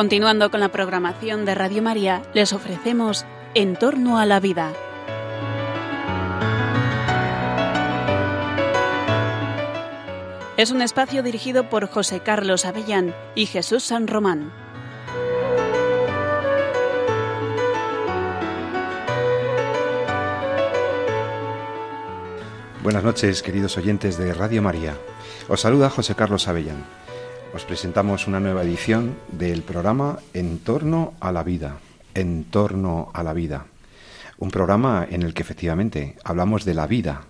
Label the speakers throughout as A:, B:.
A: Continuando con la programación de Radio María, les ofrecemos En torno a la vida. Es un espacio dirigido por José Carlos Avellán y Jesús San Román.
B: Buenas noches, queridos oyentes de Radio María. Os saluda José Carlos Avellán. Os presentamos una nueva edición del programa En torno a la vida. En torno a la vida. Un programa en el que efectivamente hablamos de la vida,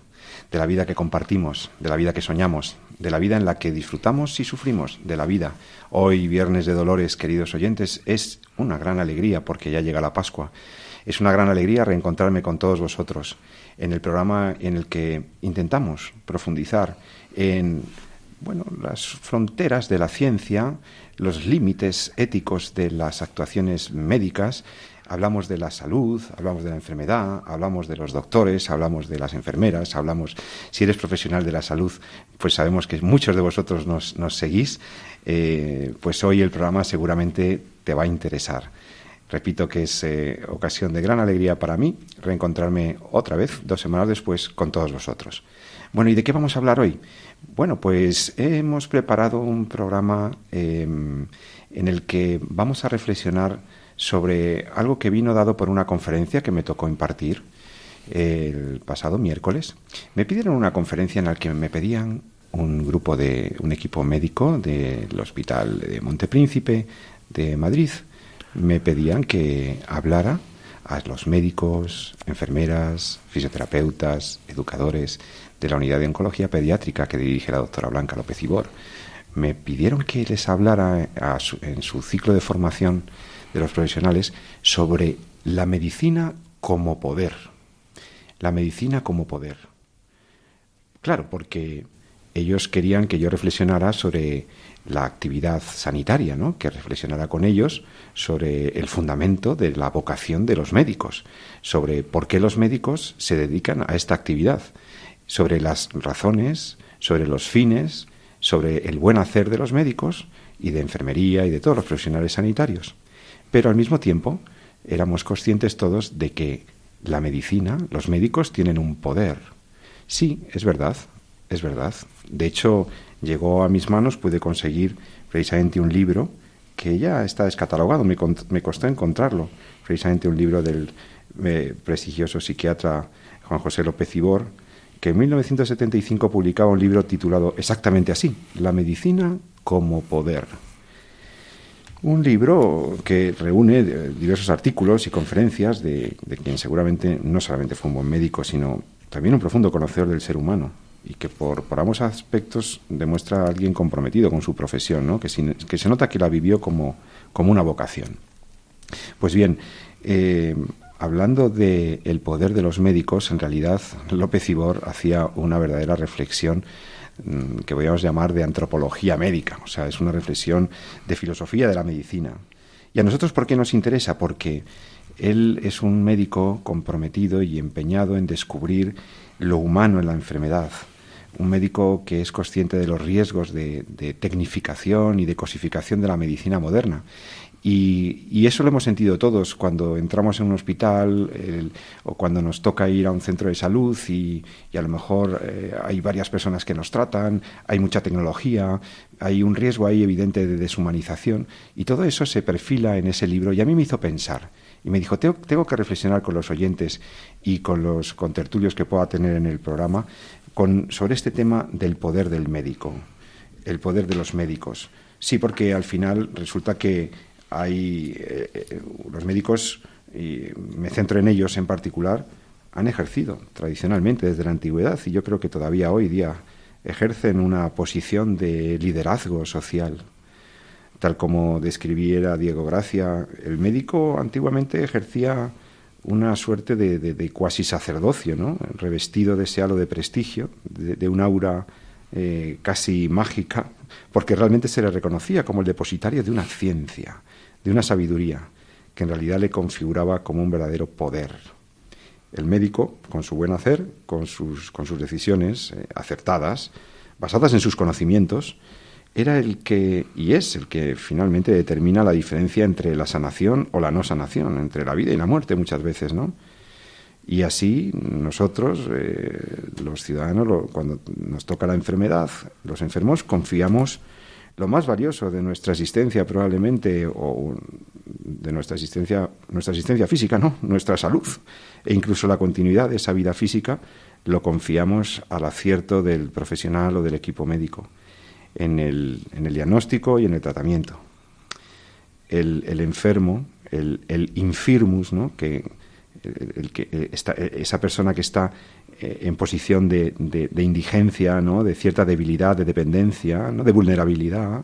B: de la vida que compartimos, de la vida que soñamos, de la vida en la que disfrutamos y sufrimos, de la vida. Hoy, Viernes de Dolores, queridos oyentes, es una gran alegría porque ya llega la Pascua. Es una gran alegría reencontrarme con todos vosotros en el programa en el que intentamos profundizar en bueno, las fronteras de la ciencia, los límites éticos de las actuaciones médicas. Hablamos de la salud, hablamos de la enfermedad, hablamos de los doctores, hablamos de las enfermeras, hablamos, si eres profesional de la salud, pues sabemos que muchos de vosotros nos, seguís, eh, pues hoy el programa seguramente te va a interesar. Repito que es eh, ocasión de gran alegría para mí reencontrarme otra vez, dos semanas después, con todos vosotros. Bueno, ¿y de qué vamos a hablar hoy? Bueno, pues hemos preparado un programa em, en el que vamos a reflexionar sobre algo que vino dado por una conferencia que me tocó impartir el pasado miércoles. Me pidieron una conferencia en la que me pedían un grupo de un equipo médico del Hospital de Montepríncipe de Madrid me pedían que hablara a los médicos, enfermeras, fisioterapeutas, educadores de la unidad de oncología pediátrica que dirige la doctora Blanca López Ibor. Me pidieron que les hablara en su ciclo de formación de los profesionales sobre la medicina como poder. La medicina como poder. Claro, porque ellos querían que yo reflexionara sobre la actividad sanitaria, ¿no? que reflexionara con ellos sobre el fundamento de la vocación de los médicos, sobre por qué los médicos se dedican a esta actividad, sobre las razones, sobre los fines, sobre el buen hacer de los médicos y de enfermería y de todos los profesionales sanitarios. Pero al mismo tiempo éramos conscientes todos de que la medicina, los médicos tienen un poder. Sí, es verdad, es verdad. De hecho, llegó a mis manos, pude conseguir precisamente un libro que ya está descatalogado, me, costó encontrarlo, precisamente un libro del eh, prestigioso psiquiatra Juan José López Ibor, que en 1975 publicaba un libro titulado exactamente así, La medicina como poder. Un libro que reúne diversos artículos y conferencias de, de quien seguramente no solamente fue un buen médico, sino también un profundo conocedor del ser humano, y que por, ambos aspectos demuestra a alguien comprometido con su profesión, ¿no? que, se nota que la vivió como, una vocación. Pues bien, eh, hablando del el poder de los médicos, en realidad López Ibor hacía una verdadera reflexión mm, que podríamos llamar de antropología médica, o sea, es una reflexión de filosofía de la medicina. ¿Y a nosotros por qué nos interesa? Porque él es un médico comprometido y empeñado en descubrir lo humano en la enfermedad, un médico que es consciente de los riesgos de, tecnificación y de cosificación de la medicina moderna. Y, eso lo hemos sentido todos cuando entramos en un hospital o cuando nos toca ir a un centro de salud y, a lo mejor eh, hay varias personas que nos tratan, hay mucha tecnología, hay un riesgo ahí evidente de deshumanización y todo eso se perfila en ese libro y a mí me hizo pensar y me dijo, tengo, tengo que reflexionar con los oyentes y con los contertulios que pueda tener en el programa sobre este tema del poder del médico, el poder de los médicos. Sí, porque al final resulta que hay eh, eh, los médicos, y me centro en ellos en particular, han ejercido tradicionalmente desde la antigüedad y yo creo que todavía hoy día ejercen una posición de liderazgo social. Tal como describiera Diego Gracia, el médico antiguamente ejercía una suerte de, cuasi sacerdocio, ¿no? revestido de ese halo de prestigio, de, un aura eh, casi mágica, porque realmente se le reconocía como el depositario de una ciencia, de una sabiduría, que en realidad le configuraba como un verdadero poder. El médico, con su buen hacer, con sus, con sus decisiones eh, acertadas, basadas en sus conocimientos, era el que, y es el que finalmente determina la diferencia entre la sanación o la no sanación, entre la vida y la muerte muchas veces, ¿no? Y así nosotros, eh, los ciudadanos, cuando nos toca la enfermedad, los enfermos, confiamos lo más valioso de nuestra existencia probablemente, o de nuestra existencia, nuestra existencia física, no, nuestra salud, e incluso la continuidad de esa vida física, lo confiamos al acierto del profesional o del equipo médico en el, en el diagnóstico y en el tratamiento. El, el enfermo, el, el, infirmus, ¿no? que, el, que eh, está, eh, esa persona que está eh, en posición de, de, indigencia, ¿no? de cierta debilidad, de dependencia, ¿no? de vulnerabilidad,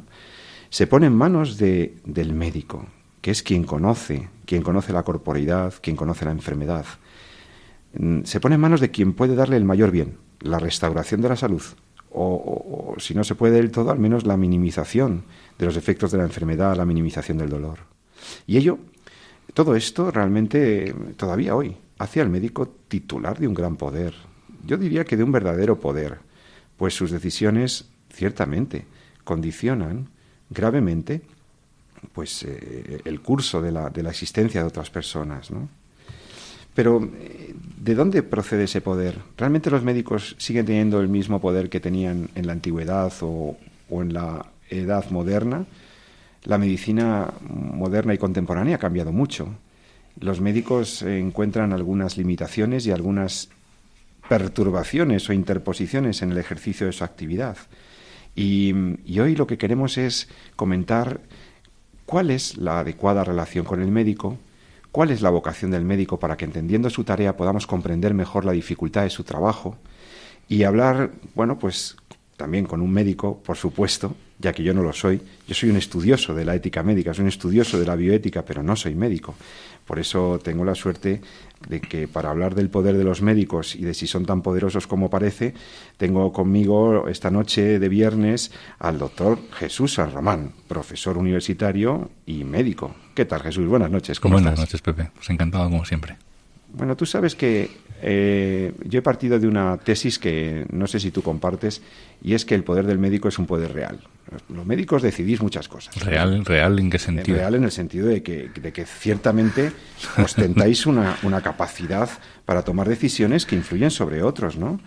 B: se pone en manos de, del médico, que es quien conoce, quien conoce la corporeidad, quien conoce la enfermedad. Mm, se pone en manos de quien puede darle el mayor bien, la restauración de la salud, o, si no se puede del todo, al menos la minimización de los efectos de la enfermedad, la minimización del dolor. Y ello, todo esto realmente todavía hoy hace al médico titular de un gran poder. Yo diría que de un verdadero poder, pues sus decisiones ciertamente condicionan gravemente pues eh, el curso de la, de la, existencia de otras personas, ¿no? Pero, eh, ¿de dónde procede ese poder? ¿Realmente los médicos siguen teniendo el mismo poder que tenían en la antigüedad o, en la edad moderna? La medicina moderna y contemporánea ha cambiado mucho. Los médicos encuentran algunas limitaciones y algunas perturbaciones o interposiciones en el ejercicio de su actividad. Y, hoy lo que queremos es comentar cuál es la adecuada relación con el médico, cuál es la vocación del médico para que entendiendo su tarea podamos comprender mejor la dificultad de su trabajo y hablar, bueno, pues también con un médico, por supuesto, ya que yo no lo soy. Yo soy un estudioso de la ética médica, soy un estudioso de la bioética, pero no soy médico. Por eso tengo la suerte de que para hablar del poder de los médicos y de si son tan poderosos como parece, tengo conmigo esta noche de viernes al doctor Jesús San Román, profesor universitario y médico. ¿Qué tal, Jesús? Buenas noches.
C: ¿Cómo Buenas estás? noches, Pepe. Pues encantado como siempre.
B: Bueno, tú sabes que eh, yo he partido de una tesis que no sé si tú compartes, y es que el poder del médico es un poder real. Los médicos decidís muchas cosas.
C: ¿Real? ¿Real en qué sentido?
B: Real en el sentido de que, de que ciertamente ostentáis una, una capacidad para tomar decisiones que influyen sobre otros, ¿no?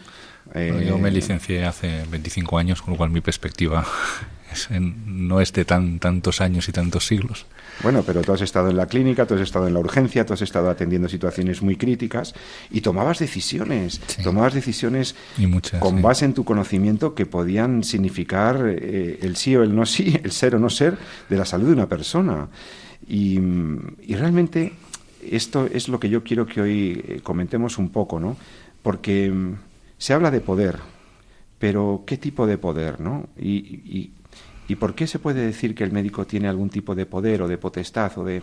C: Eh, yo me licencié hace 25 años, con lo cual mi perspectiva es en, no es de tan, tantos años y tantos siglos.
B: Bueno, pero tú has estado en la clínica, tú has estado en la urgencia, tú has estado atendiendo situaciones muy críticas y tomabas decisiones, sí. tomabas decisiones
C: muchas,
B: con
C: sí.
B: base en tu conocimiento que podían significar eh, el sí o el no sí, el ser o no ser de la salud de una persona. Y, y realmente esto es lo que yo quiero que hoy eh, comentemos un poco, ¿no? Porque mm, se habla de poder, pero ¿qué tipo de poder, no? Y, y, ¿Y por qué se puede decir que el médico tiene algún tipo de poder o de potestad o de...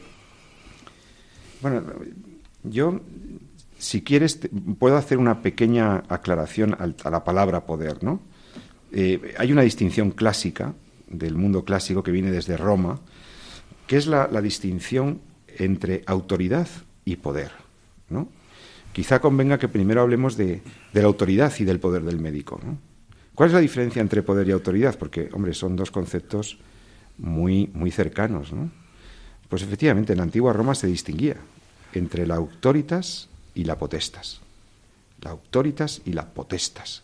B: Bueno, yo, si quieres, puedo hacer una pequeña aclaración a la palabra poder, ¿no? Eh, hay una distinción clásica del mundo clásico que viene desde Roma, que es la, distinción entre autoridad y poder, ¿no? Quizá convenga que primero hablemos de, de la autoridad y del poder del médico, ¿no? ¿Cuál es la diferencia entre poder y autoridad? Porque, hombre, son dos conceptos muy, muy cercanos, ¿no? Pues efectivamente, en la antigua Roma se distinguía entre la autoritas y la potestas. La autoritas y la potestas.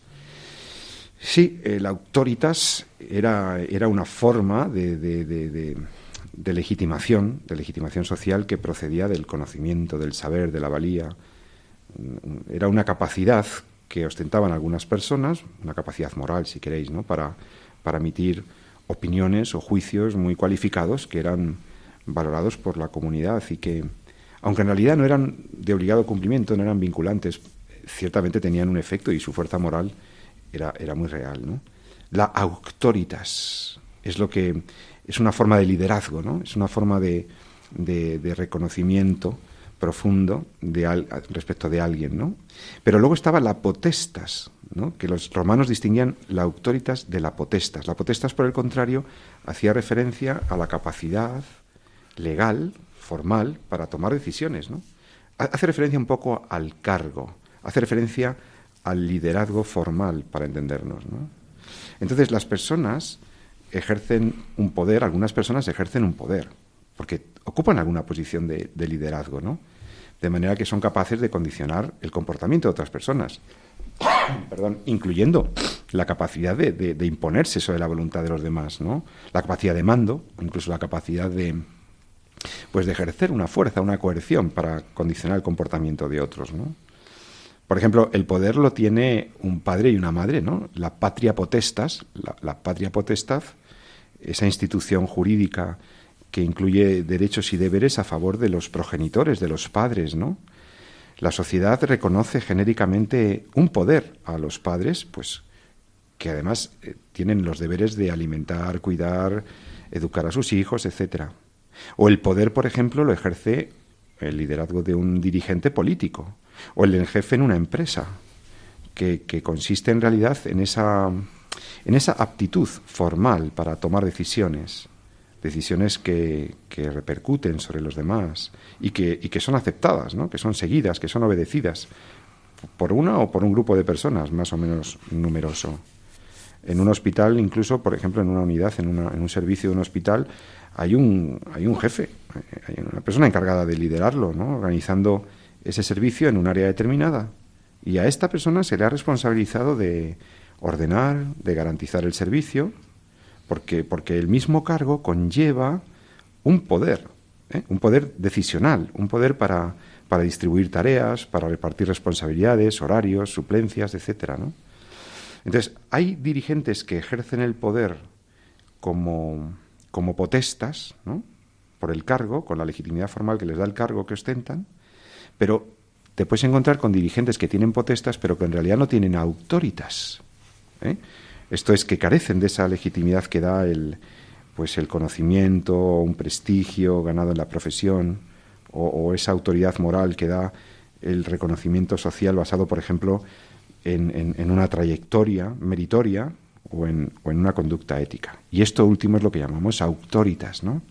B: Sí, eh, la autoritas era, era una forma de, legitimación, de legitimación social que procedía del conocimiento, del saber, de la valía. Era una capacidad que ostentaban algunas personas, una capacidad moral, si queréis, ¿no? para, para emitir opiniones o juicios muy cualificados que eran valorados por la comunidad y que, aunque en realidad no eran de obligado cumplimiento, no eran vinculantes, ciertamente tenían un efecto y su fuerza moral era, era muy real. ¿no? La autoritas es lo que es una forma de liderazgo, ¿no? es una forma de, de reconocimiento profundo de al, respecto de alguien, ¿no? Pero luego estaba la potestas, ¿no? que los romanos distinguían la autoritas de la potestas. La potestas, por el contrario, hacía referencia a la capacidad legal, formal, para tomar decisiones, ¿no? Hace referencia un poco al cargo, hace referencia al liderazgo formal, para entendernos, ¿no? Entonces, las personas ejercen un poder, algunas personas ejercen un poder, porque ocupan alguna posición de, liderazgo, ¿no? De manera que son capaces de condicionar el comportamiento de otras personas, perdón, incluyendo la capacidad de, de, imponerse sobre la voluntad de los demás, ¿no? La capacidad de mando, incluso la capacidad de, pues de ejercer una fuerza, una coerción para condicionar el comportamiento de otros, ¿no? Por ejemplo, el poder lo tiene un padre y una madre, ¿no? La patria potestas, la, patria potestad, esa institución jurídica que incluye derechos y deberes a favor de los progenitores, de los padres, ¿no? La sociedad reconoce genéricamente un poder a los padres, pues que además eh, tienen los deberes de alimentar, cuidar, educar a sus hijos, etcétera. O el poder, por ejemplo, lo ejerce el liderazgo de un dirigente político o el del jefe en una empresa, que, consiste en realidad en esa, en esa aptitud formal para tomar decisiones, decisiones que, que repercuten sobre los demás y que, y que son aceptadas, ¿no? que son seguidas, que son obedecidas por una o por un grupo de personas más o menos numeroso. En un hospital, incluso, por ejemplo, en una unidad, en, una, en un servicio de un hospital, hay un, hay un jefe, hay una persona encargada de liderarlo, organizando ese servicio en un área determinada. Y a esta persona se le ha responsabilizado de ordenar, de garantizar el servicio, porque, porque el mismo cargo conlleva un poder, ¿eh? un poder decisional, un poder para, para distribuir tareas, para repartir responsabilidades, horarios, suplencias, etcétera, ¿no? Entonces, hay dirigentes que ejercen el poder como, como potestas, ¿no? por el cargo, con la legitimidad formal que les da el cargo que ostentan, pero te puedes encontrar con dirigentes que tienen potestas, pero que en realidad no tienen autoritas. ¿eh? Esto es que carecen de esa legitimidad que da el, pues el conocimiento, un prestigio ganado en la profesión, o, esa autoridad moral que da el reconocimiento social basado, por ejemplo, en, en, una trayectoria meritoria o en, o en, una conducta ética. Y esto último es lo que llamamos autoritas, ¿no?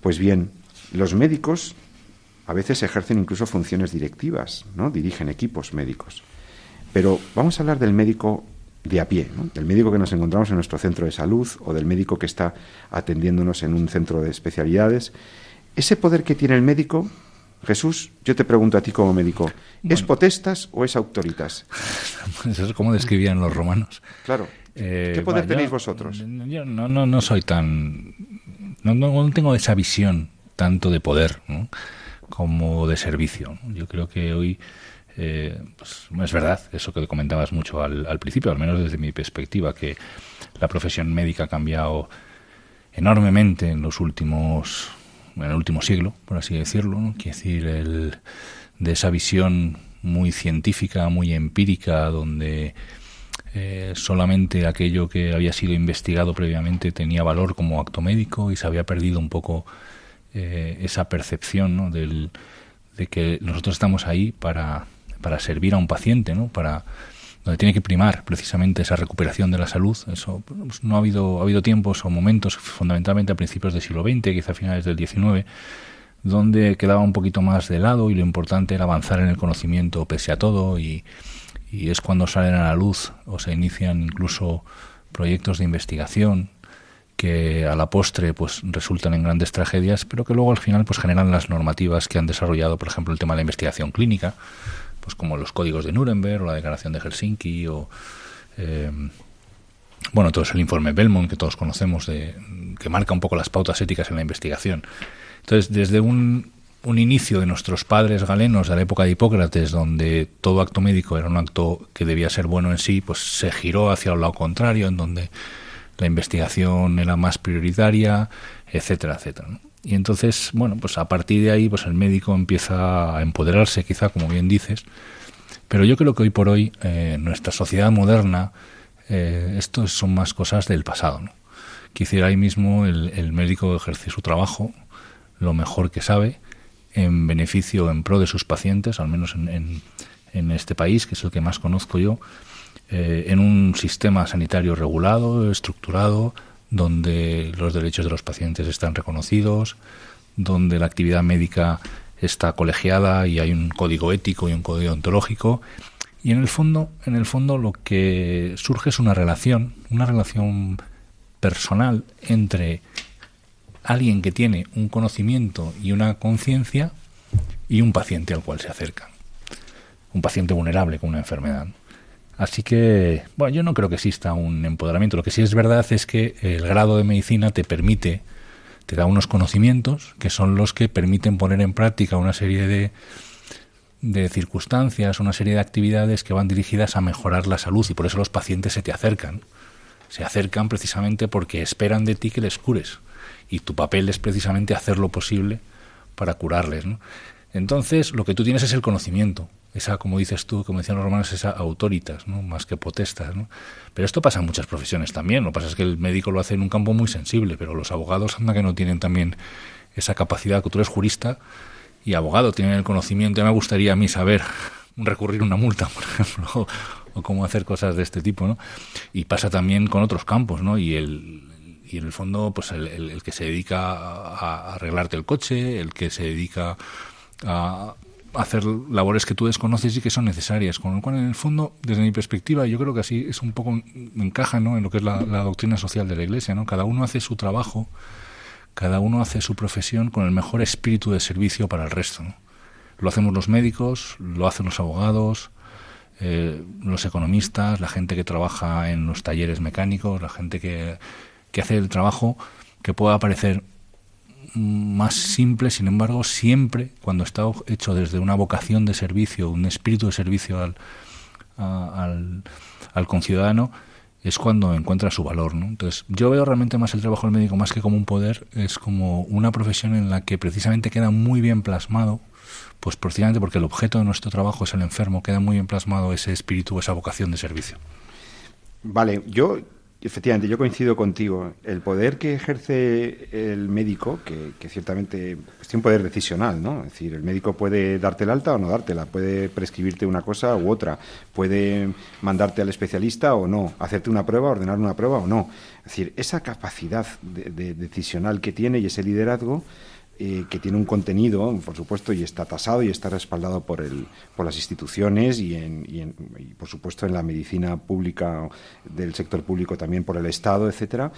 B: Pues bien, los médicos a veces ejercen incluso funciones directivas, ¿no? Dirigen equipos médicos. Pero vamos a hablar del médico de a pie, del médico que nos encontramos en nuestro centro de salud o del médico que está atendiéndonos en un centro de especialidades. Ese poder que tiene el médico, Jesús, yo te pregunto a ti como médico, ¿es potestas o es autoritas?
C: Eso es como describían los romanos.
B: Claro. Eh, ¿Qué poder tenéis vosotros?
C: Yo no, no, no soy tan... No, no, tengo esa visión tanto de poder. como de servicio. Yo creo que hoy eh, pues, es verdad eso que comentabas mucho al, al, principio, al menos desde mi perspectiva, que la profesión médica ha cambiado enormemente en los últimos, en el último siglo, por así decirlo. ¿no? Quiere decir, el, de esa visión muy científica, muy empírica, donde eh, solamente aquello que había sido investigado previamente tenía valor como acto médico y se había perdido un poco eh, esa percepción ¿no? Del, de que nosotros estamos ahí para, para servir a un paciente, ¿no? para donde tiene que primar precisamente esa recuperación de la salud. Eso pues, no ha habido ha habido tiempos o momentos, fundamentalmente a principios del siglo XX, quizá a finales del XIX, donde quedaba un poquito más de lado y lo importante era avanzar en el conocimiento pese a todo y, y es cuando salen a la luz o se inician incluso proyectos de investigación que a la postre pues resultan en grandes tragedias, pero que luego al final pues generan las normativas que han desarrollado, por ejemplo, el tema de la investigación clínica, pues como los códigos de Nuremberg o la Declaración de Helsinki o eh, bueno, todo es el informe Belmont que todos conocemos de que marca un poco las pautas éticas en la investigación. Entonces, desde un, un inicio de nuestros padres galenos de la época de Hipócrates, donde todo acto médico era un acto que debía ser bueno en sí, pues se giró hacia el lado contrario, en donde la investigación era más prioritaria, etcétera, etcétera. Y entonces, bueno, pues a partir de ahí, pues el médico empieza a empoderarse, quizá, como bien dices, pero yo creo que hoy por hoy, eh, nuestra sociedad moderna, eh, esto son más cosas del pasado. ¿no? Quisiera ahí mismo el, médico ejerce su trabajo lo mejor que sabe, en beneficio, en pro de sus pacientes, al menos en, en este país, que es el que más conozco yo, eh, en un sistema sanitario regulado, estructurado, donde los derechos de los pacientes están reconocidos, donde la actividad médica está colegiada y hay un código ético y un código ontológico. Y en el fondo, en el fondo lo que surge es una relación, una relación personal entre alguien que tiene un conocimiento y una conciencia y un paciente al cual se acerca. Un paciente vulnerable con una enfermedad. Así que, bueno, yo no creo que exista un empoderamiento. Lo que sí es verdad es que el grado de medicina te permite, te da unos conocimientos que son los que permiten poner en práctica una serie de, de circunstancias, una serie de actividades que van dirigidas a mejorar la salud y por eso los pacientes se te acercan. Se acercan precisamente porque esperan de ti que les cures y tu papel es precisamente hacer lo posible para curarles. Entonces, lo que tú tienes es el conocimiento, esa, como dices tú, como decían los romanos, esa autoritas, ¿no? más que potestas. ¿no? Pero esto pasa en muchas profesiones también. Lo que pasa es que el médico lo hace en un campo muy sensible, pero los abogados anda que no tienen también esa capacidad, que tú eres jurista y abogado, tienen el conocimiento. Me gustaría a mí saber recurrir una multa, por ejemplo, o, cómo hacer cosas de este tipo, ¿no? Y pasa también con otros campos, ¿no? Y el, y en el fondo, pues el, que se dedica a, arreglarte el coche, el que se dedica a hacer labores que tú desconoces y que son necesarias. Con lo cual, en el fondo, desde mi perspectiva, yo creo que así es un poco encaja ¿no? en lo que es la, doctrina social de la Iglesia. ¿no? Cada uno hace su trabajo, cada uno hace su profesión con el mejor espíritu de servicio para el resto. ¿no? Lo hacemos los médicos, lo hacen los abogados, eh, los economistas, la gente que trabaja en los talleres mecánicos, la gente que que hace el trabajo que pueda parecer más simple, sin embargo, siempre cuando está hecho desde una vocación de servicio, un espíritu de servicio al, al, conciudadano, es cuando encuentra su valor. ¿no? Entonces, yo veo realmente más el trabajo del médico más que como un poder, es como una profesión en la que precisamente queda muy bien plasmado, pues precisamente porque el objeto de nuestro trabajo es el enfermo, queda muy bien plasmado ese espíritu, esa vocación de servicio.
B: Vale, yo Efectivamente, yo coincido contigo. El poder que ejerce el médico, que, ciertamente pues, tiene un poder decisional, ¿no? Es decir, el médico puede darte el alta o no dártela, puede prescribirte una cosa u otra, puede mandarte al especialista o no, hacerte una prueba, ordenar una prueba o no. Es decir, esa capacidad de decisional que tiene y ese liderazgo eh, que tiene un contenido, por supuesto, y está tasado y está respaldado por, el, por las instituciones y, en, y, por supuesto, en la medicina pública del sector público también por el Estado, etcétera,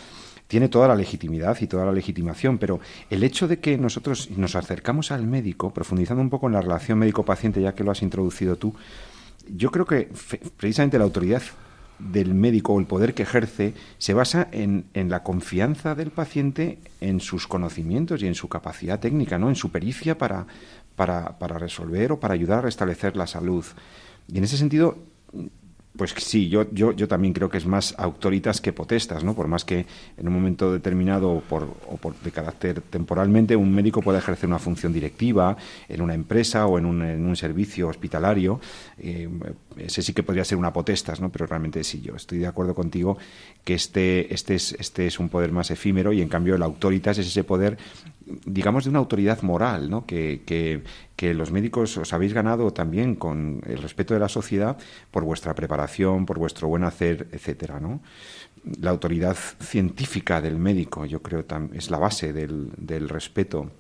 B: tiene toda la legitimidad y toda la legitimación, pero el hecho de que nosotros nos acercamos al médico, profundizando un poco en la relación médico-paciente, ya que lo has introducido tú, yo creo que precisamente la autoridad del médico o el poder que ejerce se basa en, en, la confianza del paciente en sus conocimientos y en su capacidad técnica, ¿no? en su pericia para, para, para resolver o para ayudar a restablecer la salud. Y en ese sentido, pues sí, yo, yo, yo también creo que es más autoritas que potestas, ¿no? Por más que en un momento determinado o por, o por de carácter temporalmente un médico pueda ejercer una función directiva en una empresa o en un, en un servicio hospitalario, eh, ese sí que podría ser una potestas, ¿no? Pero realmente sí, yo estoy de acuerdo contigo que este, este, es, este es un poder más efímero y en cambio el autoritas es ese poder digamos, de una autoridad moral, ¿no? Que, que, los médicos os habéis ganado también con el respeto de la sociedad por vuestra preparación, por vuestro buen hacer, etcétera, ¿no? La autoridad científica del médico, yo creo, es la base del, del respeto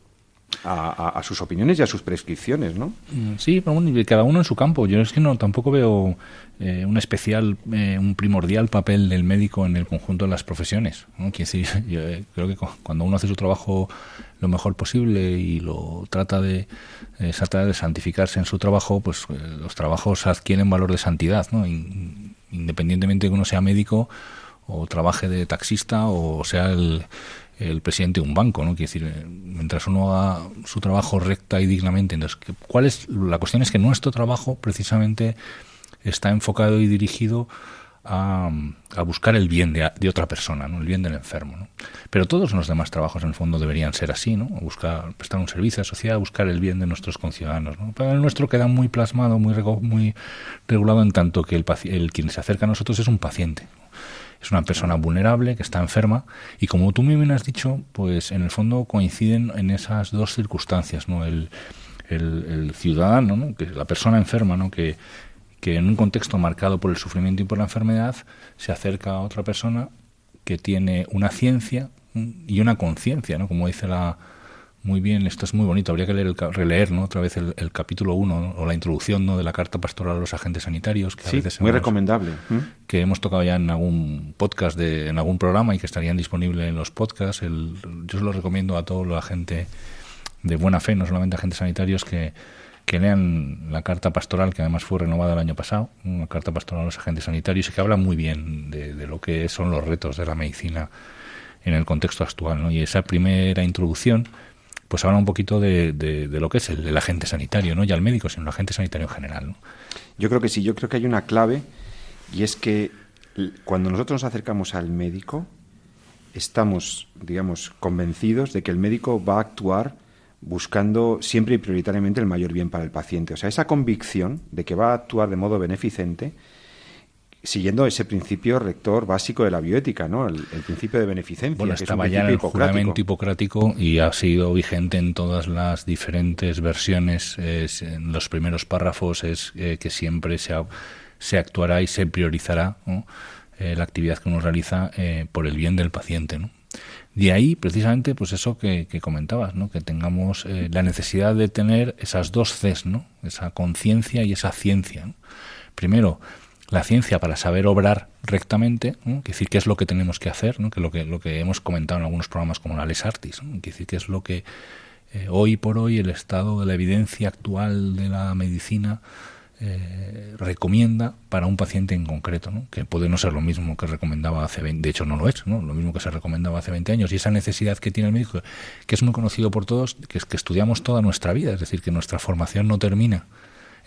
B: a, sus opiniones y a sus prescripciones, ¿no?
C: Mm, sí, cada uno en su campo. Yo es que no tampoco veo eh, un especial, eh, un primordial papel del médico en el conjunto de las profesiones. ¿no? Decir, yo eh, creo que cuando uno hace su trabajo lo mejor posible y lo trata de, trata de santificarse en su trabajo, pues los trabajos adquieren valor de santidad, ¿no? Independientemente de que uno sea médico o trabaje de taxista o sea el el presidente de un banco, ¿no? Quiere decir, mientras uno haga su trabajo recta y dignamente. Entonces, ¿cuál es? La cuestión es que nuestro trabajo precisamente está enfocado y dirigido a, a buscar el bien de, de, otra persona, ¿no? el bien del enfermo. ¿no? Pero todos los demás trabajos, en el fondo, deberían ser así, ¿no? buscar, prestar un servicio a la sociedad, buscar el bien de nuestros conciudadanos. ¿no? Pero el nuestro queda muy plasmado, muy, muy regulado en tanto que el, el quien se acerca a nosotros es un paciente es una persona vulnerable que está enferma y como tú me has dicho, pues en el fondo coinciden en esas dos circunstancias, ¿no? El, el, ciudadano, ¿no? que la persona enferma, ¿no? que, que en un contexto marcado por el sufrimiento y por la enfermedad se acerca a otra persona que tiene una ciencia y una conciencia, ¿no? como dice la muy bien, esto es muy bonito, habría que leer releer ¿no? otra vez el, capítulo 1 o la introducción ¿no? de la carta pastoral a los agentes sanitarios.
B: Que sí, muy recomendable.
C: Que hemos tocado ya en algún podcast, de, en algún programa y que estarían disponibles en los podcasts. El, yo se lo recomiendo a toda la gente de buena fe, no solamente agentes sanitarios, que, que lean la carta pastoral, que además fue renovada el año pasado, una carta pastoral a los agentes sanitarios, y que habla muy bien de, de lo que son los retos de la medicina en el contexto actual. ¿no? Y esa primera introducción pues habla un poquito de, de, lo que es el, agente sanitario, no ya el médico, sino el agente sanitario en general.
B: Yo creo que sí, yo creo que hay una clave y es que cuando nosotros nos acercamos al médico, estamos, digamos, convencidos de que el médico va a actuar buscando siempre y prioritariamente el mayor bien para el paciente. O sea, esa convicción de que va a actuar de modo beneficente siguiendo ese principio rector básico de la bioética, ¿no? El, principio de beneficencia.
C: Bueno, que estaba ya en el juramento hipocrático y ha sido vigente en todas las diferentes versiones. en los primeros párrafos es eh, que siempre se, se, actuará y se priorizará eh, la actividad que uno realiza eh, por el bien del paciente, ¿no? De ahí, precisamente, pues eso que, comentabas, ¿no? Que tengamos la necesidad de tener esas dos Cs, ¿no? Esa conciencia y esa ciencia. Primero, la ciencia para saber obrar rectamente, ¿no? decir qué es lo que tenemos que hacer, ¿no? que lo que lo que hemos comentado en algunos programas como la Les Artis, ¿no? decir qué es lo que eh, hoy por hoy el estado de la evidencia actual de la medicina eh, recomienda para un paciente en concreto, ¿no? que puede no ser lo mismo que recomendaba hace 20, de hecho no lo es, ¿no? lo mismo que se recomendaba hace 20 años, y esa necesidad que tiene el médico, que es muy conocido por todos, que es que estudiamos toda nuestra vida, es decir, que nuestra formación no termina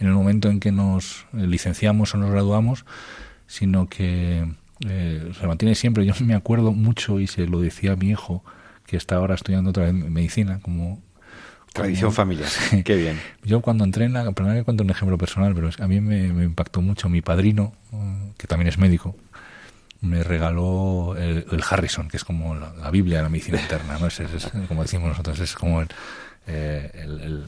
C: en el momento en que nos eh, licenciamos o nos graduamos, sino que eh, se mantiene siempre. Yo me acuerdo mucho, y se lo decía a mi hijo, que está ahora estudiando otra vez medicina, como...
B: Tradición familiar, qué bien.
C: Yo cuando entré en la... Perdón que cuento un ejemplo personal, pero a mí me, impactó mucho. Mi padrino, eh, que también es médico, me regaló el, Harrison, que es como la, Biblia de la medicina interna, ¿no? Es, es, como decimos nosotros, es como el,
B: eh,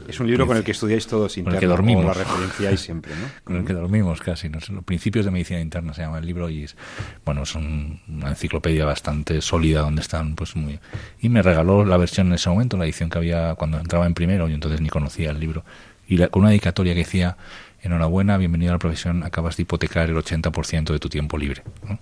B: es un libro con el que estudiáis todos
C: interno, con el que dormimos.
B: la referenciáis siempre, ¿no?
C: con el que dormimos casi. Los principios de medicina interna se llama el libro y es, bueno, es una enciclopedia bastante sólida donde están, pues muy. Y me regaló la versión en ese momento, la edición que había cuando entraba en primero, y entonces ni conocía el libro. Y con una dedicatoria que decía: Enhorabuena, bienvenido a la profesión, acabas de hipotecar el 80% de tu tiempo libre. ¿no?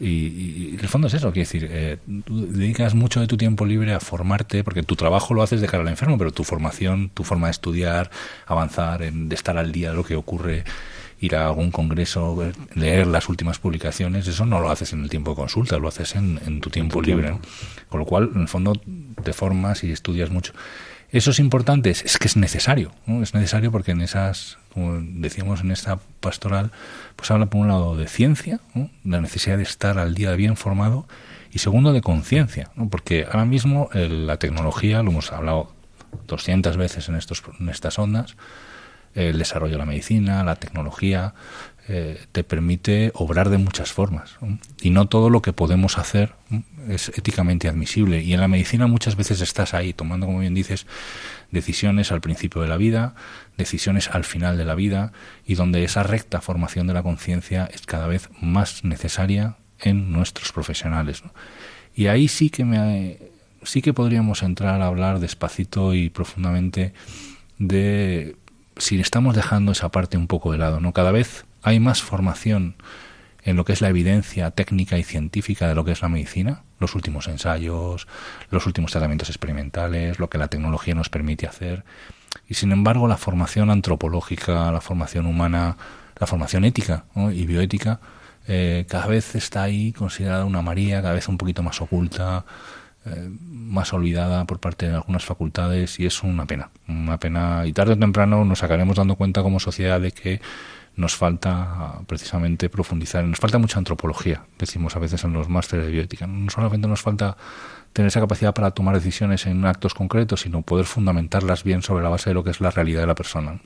C: Y, el fondo es eso, quiere decir, eh, tú dedicas mucho de tu tiempo libre a formarte, porque tu trabajo lo haces de cara al enfermo, pero tu formación, tu forma de estudiar, avanzar, en, de estar al día de lo que ocurre, ir a algún congreso, leer las últimas publicaciones, eso no lo haces en el tiempo de consulta, lo haces en, tu tiempo libre. Con lo cual, en el fondo, te formas y estudias mucho. Eso es importante, es, que es necesario, ¿no? es necesario porque en esas, como decíamos en esta pastoral, pues habla por un lado de ciencia, la necesidad de estar al día bien formado, y segundo de conciencia, ¿no? porque ahora mismo la tecnología, lo hemos hablado 200 veces en, estos, en estas ondas, el desarrollo de la medicina, la tecnología, eh, te permite obrar de muchas formas. Y no todo lo que podemos hacer es éticamente admisible. Y en la medicina muchas veces estás ahí tomando, como bien dices, decisiones al principio de la vida, decisiones al final de la vida, y donde esa recta formación de la conciencia es cada vez más necesaria en nuestros profesionales. Y ahí sí que me sí que podríamos entrar a hablar despacito y profundamente de si estamos dejando esa parte un poco de lado, ¿no? Cada vez hay más formación en lo que es la evidencia técnica y científica de lo que es la medicina, los últimos ensayos, los últimos tratamientos experimentales, lo que la tecnología nos permite hacer. Y sin embargo, la formación antropológica, la formación humana, la formación ética y bioética, eh, cada vez está ahí considerada una María, cada vez un poquito más oculta, eh, más olvidada por parte de algunas facultades y es una pena, una pena. Y tarde o temprano nos acabaremos dando cuenta como sociedad de que nos falta precisamente profundizar, nos falta mucha antropología, decimos a veces en los másteres de bioética. No solamente nos falta tener esa capacidad para tomar decisiones en actos concretos, sino poder fundamentarlas bien sobre la base de lo que es la realidad de la persona.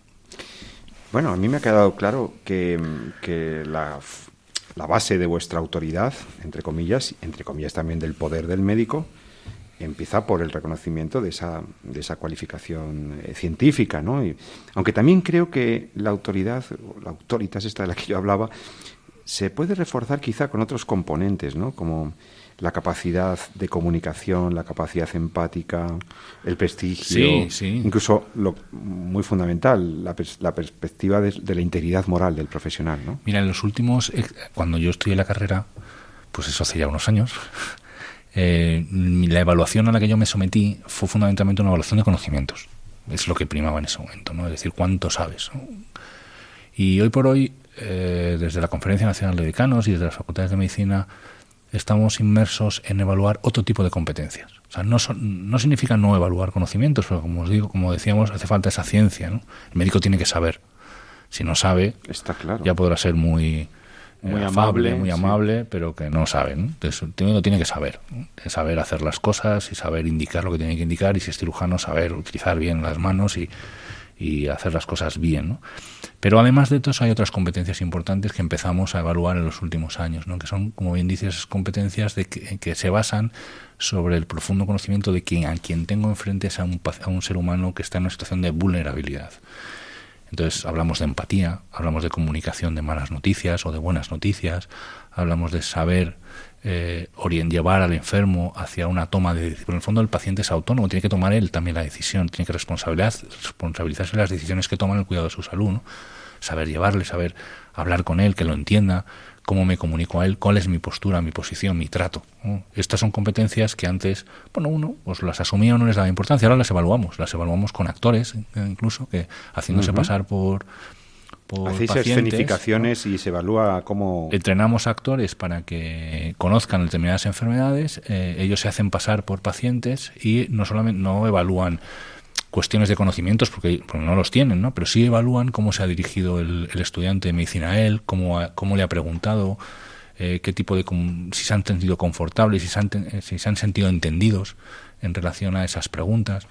B: Bueno, a mí me ha quedado claro que, que la, la base de vuestra autoridad, entre comillas, entre comillas también del poder del médico, empieza por el reconocimiento de esa, de esa cualificación eh, científica, ¿no? Y, aunque también creo que la autoridad, la autoritas esta de la que yo hablaba, se puede reforzar quizá con otros componentes, ¿no? Como la capacidad de comunicación, la capacidad empática, el prestigio, incluso lo muy fundamental, la, perspectiva de, la integridad moral del profesional. ¿no?
C: Mira, en los últimos, cuando yo estudié la carrera, pues eso hace ya unos años, eh, la evaluación a la que yo me sometí fue fundamentalmente una evaluación de conocimientos. Es lo que primaba en ese momento, ¿no? Es decir, cuánto sabes. Y hoy por hoy, eh, desde la Conferencia Nacional de Decanos y desde las facultades de medicina, estamos inmersos en evaluar otro tipo de competencias. O sea, no, no significa no evaluar conocimientos, pero como os digo, como decíamos, hace falta esa ciencia. ¿no? El médico tiene que saber. Si no sabe,
B: Está claro.
C: ya podrá ser muy, muy amable, muy amable, pero que no sabe. ¿no? Entonces, tiene que saber. Saber hacer las cosas y saber indicar lo que tiene que indicar. Y si es cirujano, saber utilizar bien las manos y, y hacer las cosas bien. ¿no? Pero además de eso hay otras competencias importantes que empezamos a evaluar en los últimos años, ¿no? que son, como bien dices, competencias de que, se basan sobre el profundo conocimiento de quien a quien tengo enfrente es a un, a un ser humano que está en una situación de vulnerabilidad. Entonces hablamos de empatía, hablamos de comunicación de malas noticias o de buenas noticias, hablamos de saber eh, llevar al enfermo hacia una toma de decisión. En el fondo el paciente es autónomo, tiene que tomar él también la decisión, tiene que responsabilizarse de las decisiones que toma en el cuidado de su salud, saber llevarle, saber hablar con él, que lo entienda, cómo me comunico a él, cuál es mi postura, mi posición, mi trato. Estas son competencias que antes, bueno, uno pues las asumía o no les daba importancia, ahora las evaluamos, las evaluamos con actores incluso, que haciéndose pasar por
B: Hacéis escenificaciones y se evalúa cómo...
C: Entrenamos actores para que conozcan determinadas enfermedades, eh, ellos se hacen pasar por pacientes y no solamente no evalúan cuestiones de conocimientos, porque, no los tienen, ¿no? pero sí evalúan cómo se ha dirigido el, estudiante de medicina a él, cómo, cómo le ha preguntado, eh, qué tipo de... si se han sentido confortables, si se han, si se han sentido entendidos en relación a esas preguntas.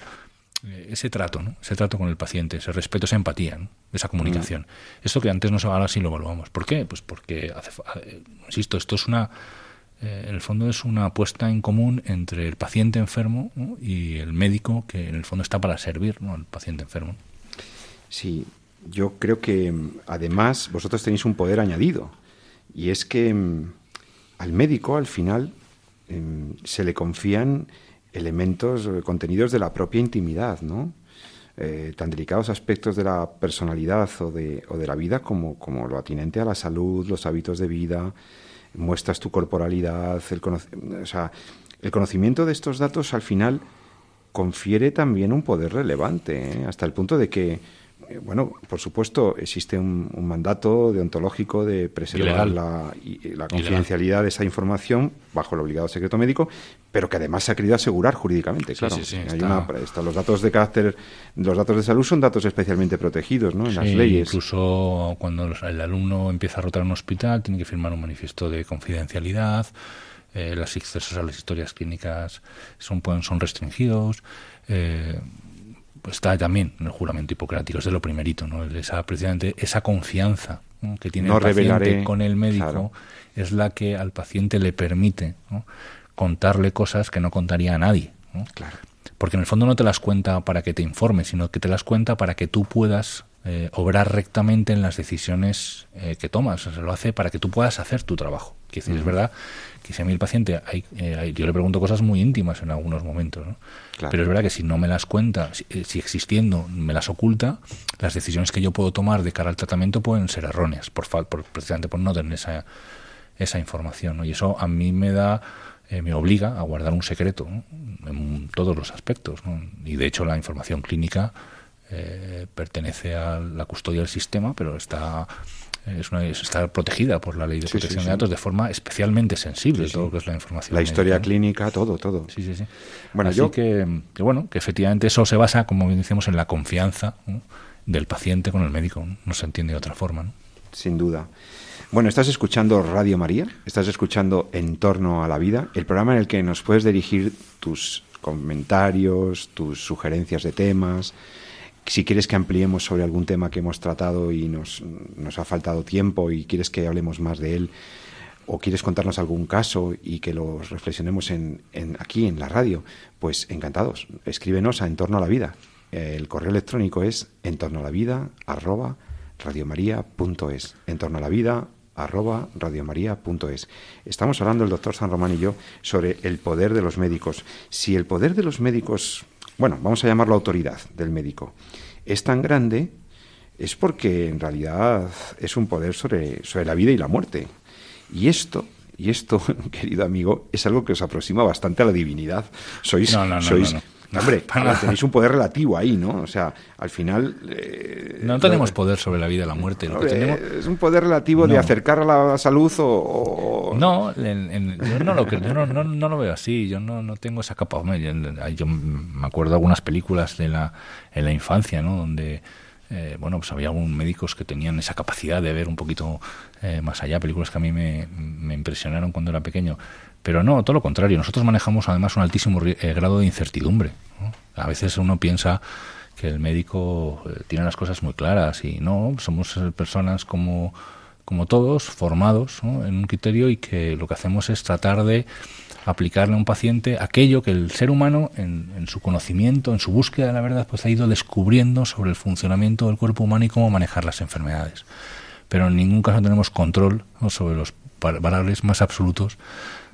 C: Eh, ese trato, ¿no? ese trato con el paciente, ese respeto, esa empatía, esa comunicación. Mm. Esto que antes no se ahora sí lo evaluamos. ¿Por qué? Pues porque, hace, eh, insisto, esto es una, eh, en el fondo es una apuesta en común entre el paciente enfermo y el médico que en el fondo está para servir ¿no? al paciente enfermo.
B: Sí, yo creo que mm, además vosotros tenéis un poder añadido y es que mm, al médico al final se le confían elementos, eh, contenidos de la propia intimidad, ¿no? Eh, tan delicados aspectos de la personalidad o de, o de la vida como, lo atinente a la salud, los hábitos de vida, muestras tu corporalidad, el, o sea, el conocimiento de estos datos al final confiere también un poder relevante, ¿eh? hasta el punto de que bueno, por supuesto, existe un, mandato deontológico de preservar la, la, confidencialidad de esa información bajo el obligado secreto médico, pero que además se ha querido asegurar jurídicamente, claro. los datos de carácter, los datos de salud son datos especialmente protegidos, ¿no? En las leyes.
C: Incluso cuando el alumno empieza a rotar un hospital, tiene que firmar un manifiesto de confidencialidad. Eh, las accesos a las historias clínicas son, son restringidos. Eh, pues está también en el juramento hipocrático, es de lo primerito, ¿no? Esa, precisamente esa confianza que tiene el paciente con el médico es la que al paciente le permite contarle cosas que no contaría a nadie.
B: Claro.
C: Porque en el fondo no te las cuenta para que te informe, sino que te las cuenta para que tú puedas eh, obrar rectamente en las decisiones eh, que tomas. O sea, lo hace para que tú puedas hacer tu trabajo. Que es verdad que si a mí el paciente, hay, eh, yo le pregunto cosas muy íntimas en algunos momentos, ¿no? pero es verdad que si no me las cuenta, eh, si, existiendo me las oculta, las decisiones que yo puedo tomar de cara al tratamiento pueden ser erróneas, por, por precisamente por no tener esa, esa información. ¿no? Y eso a mí me da me obliga a guardar un secreto en todos los aspectos. Y de hecho la información clínica pertenece a la custodia del sistema, pero está es una, está protegida por la ley de protección de datos de forma especialmente sensible, todo lo que es la información.
B: La historia clínica, todo, todo.
C: Sí, sí, sí. Bueno, yo... Que, bueno, que efectivamente eso se basa, como bien decimos, en la confianza del paciente con el médico. ¿no? se entiende de otra forma.
B: Sin duda. Bueno, estás escuchando Radio María, estás escuchando En torno a la vida, el programa en el que nos puedes dirigir tus comentarios, tus sugerencias de temas, si quieres que ampliemos sobre algún tema que hemos tratado y nos, nos ha faltado tiempo y quieres que hablemos más de él, o quieres contarnos algún caso y que lo reflexionemos en, aquí en la radio, pues encantados. Escríbenos a En torno a la vida. El correo electrónico es en torno a la vida arroba radiomaria.es. En torno a la vida arroba radiomaria.es. Estamos hablando el doctor San Román y yo sobre el poder de los médicos. Si el poder de los médicos, bueno, vamos a llamarlo autoridad del médico, es tan grande, es porque en realidad es un poder sobre, sobre la vida y la muerte. Y esto y esto, querido amigo, es algo que os aproxima bastante a la divinidad. Sois,
C: no, no, no,
B: sois, hombre, tenéis un poder relativo ahí, ¿no? O sea, al final. Eh,
C: no tenemos poder sobre la vida y la muerte. Lo que tenemos...
B: Es un poder relativo de acercar a la salud o.
C: No, en, en, yo, no lo, yo no, no, no, lo veo así. Yo no, no tengo esa capa. Yo, me acuerdo de algunas películas de la, en la infancia, ¿no? Donde eh, bueno, pues había algunos médicos que tenían esa capacidad de ver un poquito eh, más allá, películas que a mí me, impresionaron cuando era pequeño. Pero no, todo lo contrario, nosotros manejamos además un altísimo eh, grado de incertidumbre. A veces uno piensa que el médico tiene las cosas muy claras y no, somos personas como, como todos, formados en un criterio y que lo que hacemos es tratar de aplicarle a un paciente aquello que el ser humano, en, su conocimiento, en su búsqueda de la verdad, pues ha ido descubriendo sobre el funcionamiento del cuerpo humano y cómo manejar las enfermedades. Pero en ningún caso tenemos control sobre los valores más absolutos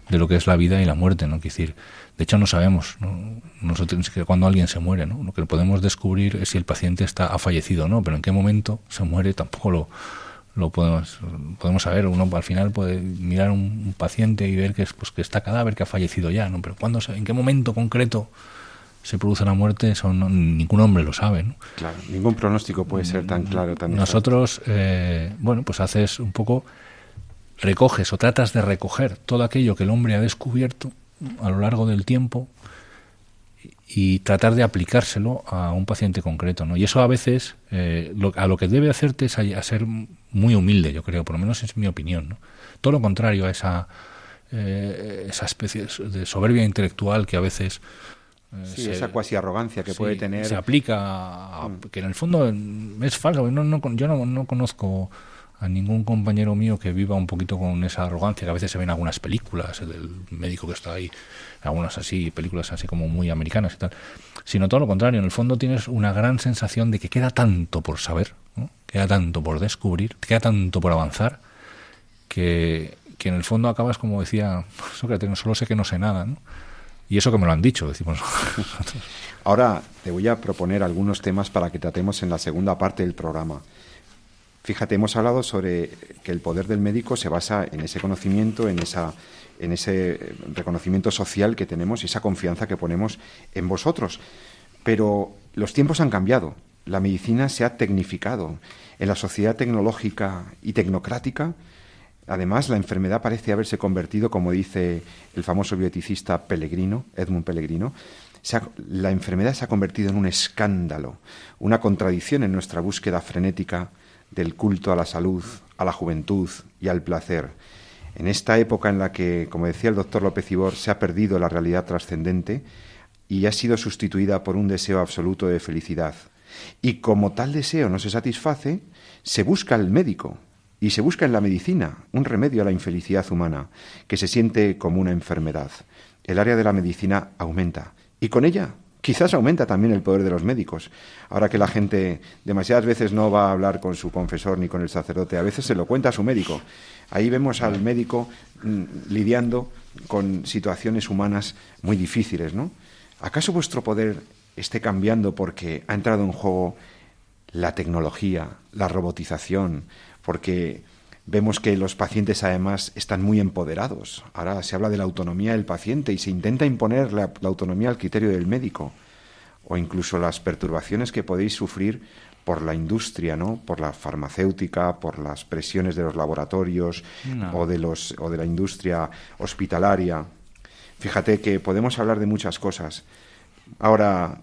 C: de lo que es la vida y la muerte, ¿no? decir, de hecho no sabemos, ¿no? nosotros que cuando alguien se muere, ¿no? Lo que podemos descubrir es si el paciente está ha fallecido o no, pero en qué momento se muere tampoco lo lo podemos, podemos saber. Uno al final puede mirar un, un paciente y ver que, es, pues, que está cadáver, que ha fallecido ya, ¿no? Pero ¿cuándo, en qué momento concreto se produce la muerte? Eso ningún hombre lo sabe, ¿no?
B: Claro, ningún pronóstico puede ser tan claro. Tan
C: Nosotros, eh, bueno, pues haces un poco, recoges o tratas de recoger todo aquello que el hombre ha descubierto a lo largo del tiempo y tratar de aplicárselo a un paciente concreto, ¿no? Y eso a veces, eh, a lo que debe hacerte es a, ser muy humilde, yo creo, por lo menos es mi opinión, ¿no? Todo lo contrario a esa, eh, esa especie de soberbia intelectual que a veces...
B: Eh, sí, esa cuasi arrogancia que puede tener.
C: Se aplica, mm. que en el fondo es falso. No, no, yo no, no conozco a ningún compañero mío que viva un poquito con esa arrogancia que a veces se ven en algunas películas, del médico que está ahí, algunas así, películas así como muy americanas y tal, sino todo lo contrario, en el fondo tienes una gran sensación de que queda tanto por saber, queda tanto por descubrir, queda tanto por avanzar, que, que en el fondo acabas como decía Sócrates, no solo sé que no sé nada, ¿no? Y eso que me lo han dicho, decimos.
B: Ahora te voy a proponer algunos temas para que tratemos en la segunda parte del programa. Fíjate, hemos hablado sobre que el poder del médico se basa en ese conocimiento, en, esa, en ese reconocimiento social que tenemos y esa confianza que ponemos en vosotros. Pero los tiempos han cambiado, la medicina se ha tecnificado. En la sociedad tecnológica y tecnocrática, además, la enfermedad parece haberse convertido, como dice el famoso bioeticista Pellegrino, Edmund Pellegrino, la enfermedad se ha convertido en un escándalo, una contradicción en nuestra búsqueda frenética del culto a la salud, a la juventud y al placer. En esta época en la que, como decía el doctor López Ibor, se ha perdido la realidad trascendente y ha sido sustituida por un deseo absoluto de felicidad. Y como tal deseo no se satisface, se busca el médico y se busca en la medicina un remedio a la infelicidad humana, que se siente como una enfermedad. El área de la medicina aumenta y con ella Quizás aumenta también el poder de los médicos. Ahora que la gente demasiadas veces no va a hablar con su confesor ni con el sacerdote, a veces se lo cuenta a su médico. Ahí vemos al médico mm, lidiando con situaciones humanas muy difíciles, ¿no? ¿Acaso vuestro poder esté cambiando porque ha entrado en juego la tecnología, la robotización, porque Vemos que los pacientes además están muy empoderados. Ahora se habla de la autonomía del paciente y se intenta imponer la, autonomía al criterio del médico o incluso las perturbaciones que podéis sufrir por la industria, ¿no? Por la farmacéutica, por las presiones de los laboratorios o de los o de la industria hospitalaria. Fíjate que podemos hablar de muchas cosas. Ahora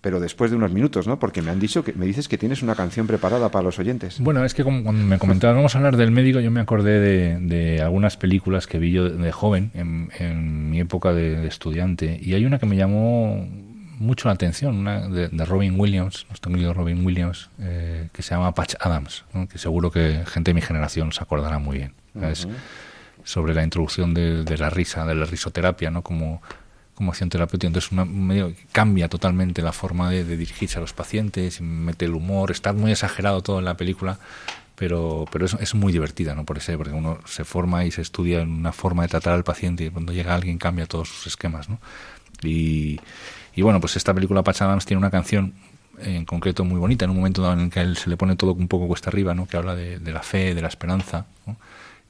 B: pero después de unos minutos, ¿no? Porque me han dicho que me dices que tienes una canción preparada para los oyentes.
C: Bueno, es que como cuando me comentaban vamos a hablar del médico, yo me acordé de, algunas películas que vi yo de joven en, mi época de, estudiante y hay una que me llamó mucho la atención, una de, Robin Williams, nuestro amigo Robin Williams, eh, que se llama Patch Adams, que seguro que gente de mi generación se acordará muy bien. Es sobre la introducción de, de la risa, de la risoterapia, ¿no? Como como acción terapéutica. Entonces, medio, cambia totalmente la forma de, dirigirse a los pacientes, mete el humor, está muy exagerado todo en la película, pero, pero es, es, muy divertida, ¿no? Por ese, porque uno se forma y se estudia en una forma de tratar al paciente y cuando llega alguien cambia todos sus esquemas, ¿no? Y, y bueno, pues esta película Patch Adams tiene una canción en concreto muy bonita, en un momento en el que él se le pone todo un poco cuesta arriba, ¿no? Que habla de, de la fe, de la esperanza, ¿no?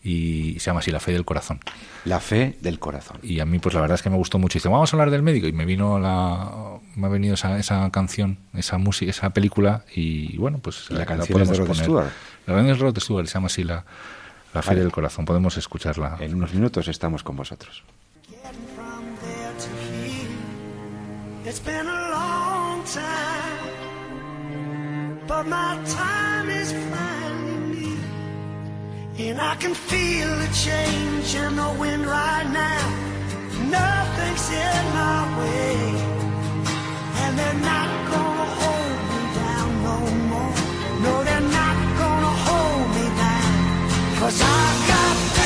C: Y se llama así La fe del corazón.
D: La fe del corazón.
C: Y a mí pues la verdad es que me gustó mucho. vamos a hablar del médico y me vino la me ha venido esa, esa canción, esa música, esa película y bueno, pues
D: la, canción es de Rod Stewart.
C: La canción es de Rod Stewart, se llama así La, la fe del corazón. Podemos escucharla.
D: En unos minutos estamos con vosotros. And I can feel the change in the wind right now. Nothing's in my way. And they're not gonna hold me down no more. No, they're not gonna hold me down. Cause I got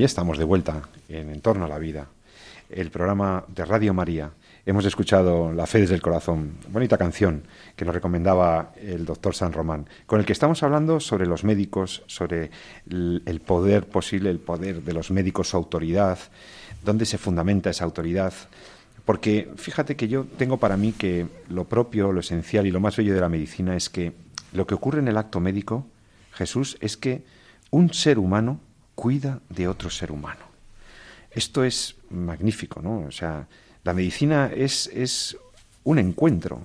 D: Y estamos de vuelta en Entorno a la Vida, el programa de Radio María. Hemos escuchado La fe desde el corazón, bonita canción que nos recomendaba el doctor San Román, con el que estamos hablando sobre los médicos, sobre el poder posible, el poder de los médicos, su autoridad, dónde se fundamenta esa autoridad,
B: Porque fíjate que yo tengo para mí que lo propio, lo esencial y lo más bello de la medicina es que lo que ocurre en el acto médico, Jesús, es que un ser humano cuida de otro ser humano. Esto es magnífico, ¿no? O sea, la medicina es, es un encuentro,